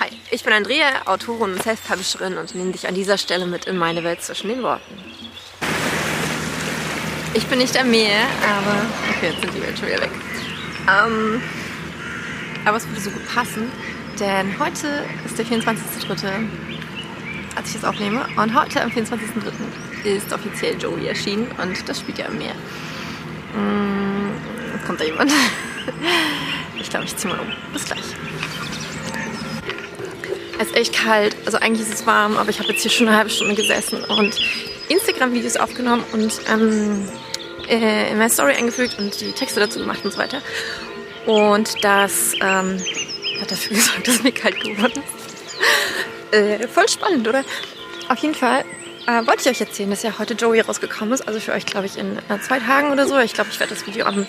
Hi, ich bin Andrea, Autorin und Self-Publisherin und nehme dich an dieser Stelle mit in meine Welt zwischen den Worten. Ich bin nicht am Meer, aber... Okay, jetzt sind die Welt schon wieder weg. Ähm, aber es würde so gut passen, denn heute ist der 24.3., als ich das aufnehme. Und heute, am 24.3., ist offiziell Joey erschienen und das spielt ja am Meer. Mm, kommt da jemand? Ich glaube, ich ziehe mal um. Bis gleich. Es ist echt kalt, also eigentlich ist es warm, aber ich habe jetzt hier schon eine halbe Stunde gesessen und Instagram-Videos aufgenommen und ähm, äh, in meine Story eingefügt und die Texte dazu gemacht und so weiter. Und das ähm, hat dafür gesorgt, dass mir kalt geworden ist. äh, voll spannend, oder? Auf jeden Fall äh, wollte ich euch erzählen, dass ja heute Joey rausgekommen ist. Also für euch, glaube ich, in äh, zwei Tagen oder so. Ich glaube, ich werde das Video am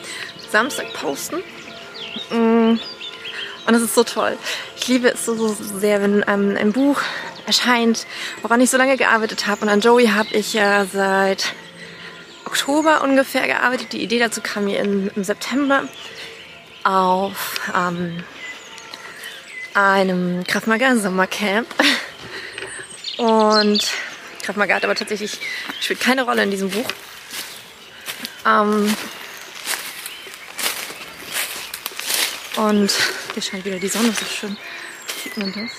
Samstag posten. Mm. Und es ist so toll. Ich liebe es so, so sehr, wenn ähm, ein Buch erscheint, woran ich so lange gearbeitet habe. Und an Joey habe ich ja seit Oktober ungefähr gearbeitet. Die Idee dazu kam mir in, im September auf ähm, einem Krav Maga Sommercamp. Und Krav Maga hat aber tatsächlich spielt keine Rolle in diesem Buch. Ähm, und hier scheint wieder die Sonne so schön. Sieht man das?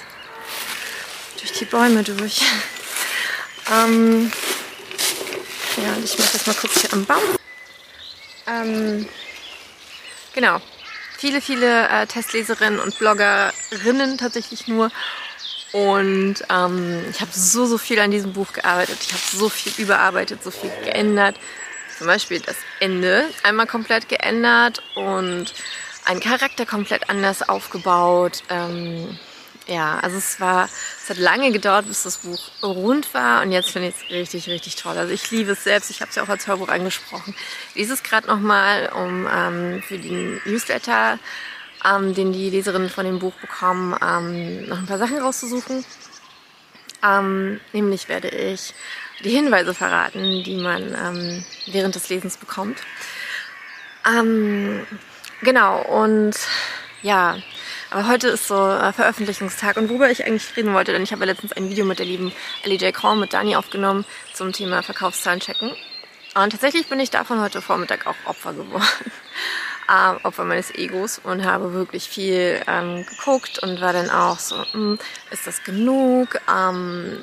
Durch die Bäume durch. ähm, ja, und ich mache das mal kurz hier am Baum. Ähm, genau. Viele, viele äh, Testleserinnen und Bloggerinnen tatsächlich nur. Und ähm, ich habe so, so viel an diesem Buch gearbeitet. Ich habe so viel überarbeitet, so viel geändert. Zum Beispiel das Ende einmal komplett geändert und einen Charakter komplett anders aufgebaut. Ähm, ja, also es war, es hat lange gedauert, bis das Buch rund war und jetzt finde ich es richtig, richtig toll. Also ich liebe es selbst, ich habe es ja auch als Hörbuch angesprochen. Lese es gerade nochmal, um ähm, für den Newsletter, ähm, den die Leserinnen von dem Buch bekommen, ähm, noch ein paar Sachen rauszusuchen. Ähm, nämlich werde ich die Hinweise verraten, die man ähm, während des Lesens bekommt. Ähm, genau, und ja, aber heute ist so äh, Veröffentlichungstag und worüber ich eigentlich reden wollte, denn ich habe ja letztens ein Video mit der lieben Ellie J. Korn mit Dani aufgenommen zum Thema Verkaufszahlen checken. Und tatsächlich bin ich davon heute Vormittag auch Opfer geworden. ähm, Opfer meines Egos und habe wirklich viel ähm, geguckt und war dann auch so, hm, ist das genug? Ähm,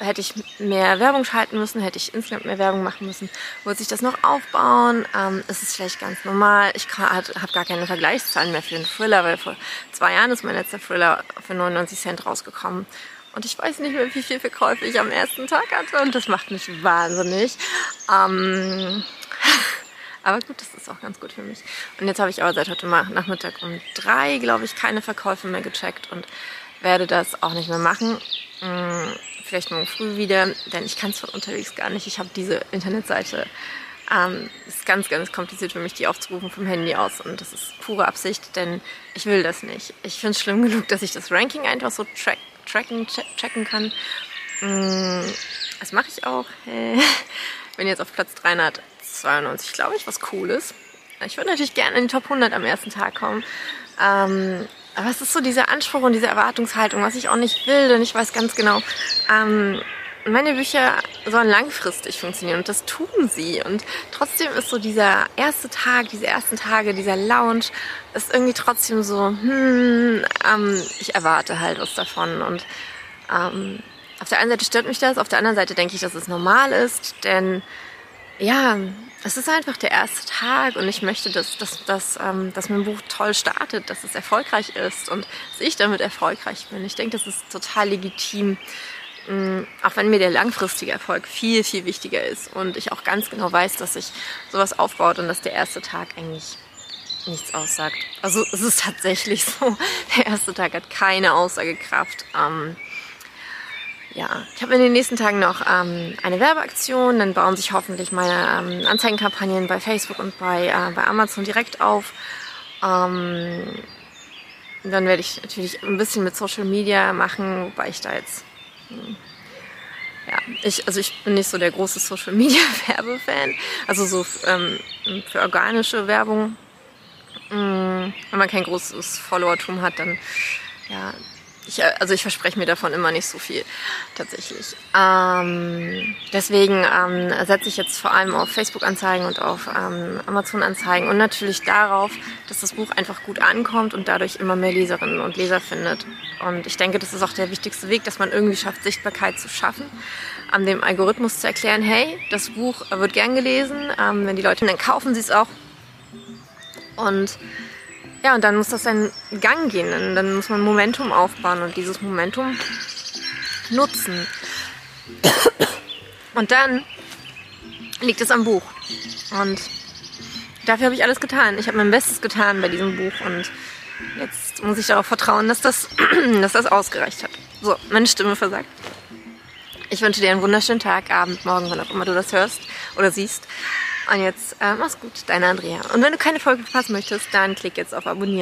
hätte ich mehr Werbung schalten müssen, hätte ich insgesamt mehr Werbung machen müssen, wollte sich das noch aufbauen, ähm, ist es vielleicht ganz normal. Ich habe gar keine Vergleichszahlen mehr für den Thriller, weil vor zwei Jahren ist mein letzter Thriller für 99 Cent rausgekommen. Und ich weiß nicht mehr, wie viel Verkäufe ich am ersten Tag hatte und das macht mich wahnsinnig. Ähm, aber gut, das ist auch ganz gut für mich. Und jetzt habe ich aber seit heute Nachmittag um drei, glaube ich, keine Verkäufe mehr gecheckt und werde das auch nicht mehr machen. Mm, vielleicht morgen früh wieder, denn ich kann es von unterwegs gar nicht. Ich habe diese Internetseite. Ähm, ist ganz, ganz kompliziert für mich, die aufzurufen vom Handy aus. Und das ist pure Absicht, denn ich will das nicht. Ich finde es schlimm genug, dass ich das Ranking einfach so track, tracken, checken kann. Mm, das mache ich auch. Bin jetzt auf Platz 392, glaube ich, was cool ist. Ich würde natürlich gerne in die Top 100 am ersten Tag kommen. Ähm, aber es ist so dieser Anspruch und diese Erwartungshaltung, was ich auch nicht will, denn ich weiß ganz genau, ähm, meine Bücher sollen langfristig funktionieren und das tun sie. Und trotzdem ist so dieser erste Tag, diese ersten Tage, dieser Lounge, ist irgendwie trotzdem so, hm, ähm, ich erwarte halt was davon. Und ähm, auf der einen Seite stört mich das, auf der anderen Seite denke ich, dass es normal ist, denn ja, es ist einfach der erste Tag und ich möchte, dass, dass, dass, ähm, dass mein Buch toll startet, dass es erfolgreich ist und dass ich damit erfolgreich bin. Ich denke, das ist total legitim, ähm, auch wenn mir der langfristige Erfolg viel, viel wichtiger ist und ich auch ganz genau weiß, dass sich sowas aufbaut und dass der erste Tag eigentlich nichts aussagt. Also es ist tatsächlich so, der erste Tag hat keine Aussagekraft. Ähm, ja, ich habe in den nächsten Tagen noch ähm, eine Werbeaktion. Dann bauen sich hoffentlich meine ähm, Anzeigenkampagnen bei Facebook und bei, äh, bei Amazon direkt auf. Ähm, dann werde ich natürlich ein bisschen mit Social Media machen, wobei ich da jetzt hm, ja, ich, also ich bin nicht so der große Social Media Werbefan. Also so ähm, für organische Werbung. Ähm, wenn man kein großes Followertum hat, dann ja, ich, äh, also ich verspreche mir davon immer nicht so viel, tatsächlich. Ähm, deswegen ähm, setze ich jetzt vor allem auf Facebook-Anzeigen und auf ähm, Amazon-Anzeigen und natürlich darauf, dass das Buch einfach gut ankommt und dadurch immer mehr Leserinnen und Leser findet. Und ich denke, das ist auch der wichtigste Weg, dass man irgendwie schafft, Sichtbarkeit zu schaffen, an dem Algorithmus zu erklären, hey, das Buch wird gern gelesen, ähm, wenn die Leute, dann kaufen sie es auch. Und ja, und dann muss das seinen Gang gehen. Dann muss man Momentum aufbauen und dieses Momentum nutzen. Und dann liegt es am Buch. Und dafür habe ich alles getan. Ich habe mein Bestes getan bei diesem Buch und jetzt muss ich darauf vertrauen, dass das, dass das ausgereicht hat. So, meine Stimme versagt. Ich wünsche dir einen wunderschönen Tag, Abend, Morgen, wann auch immer du das hörst oder siehst. Und jetzt äh, mach's gut, deine Andrea. Und wenn du keine Folge verpassen möchtest, dann klick jetzt auf Abonnieren.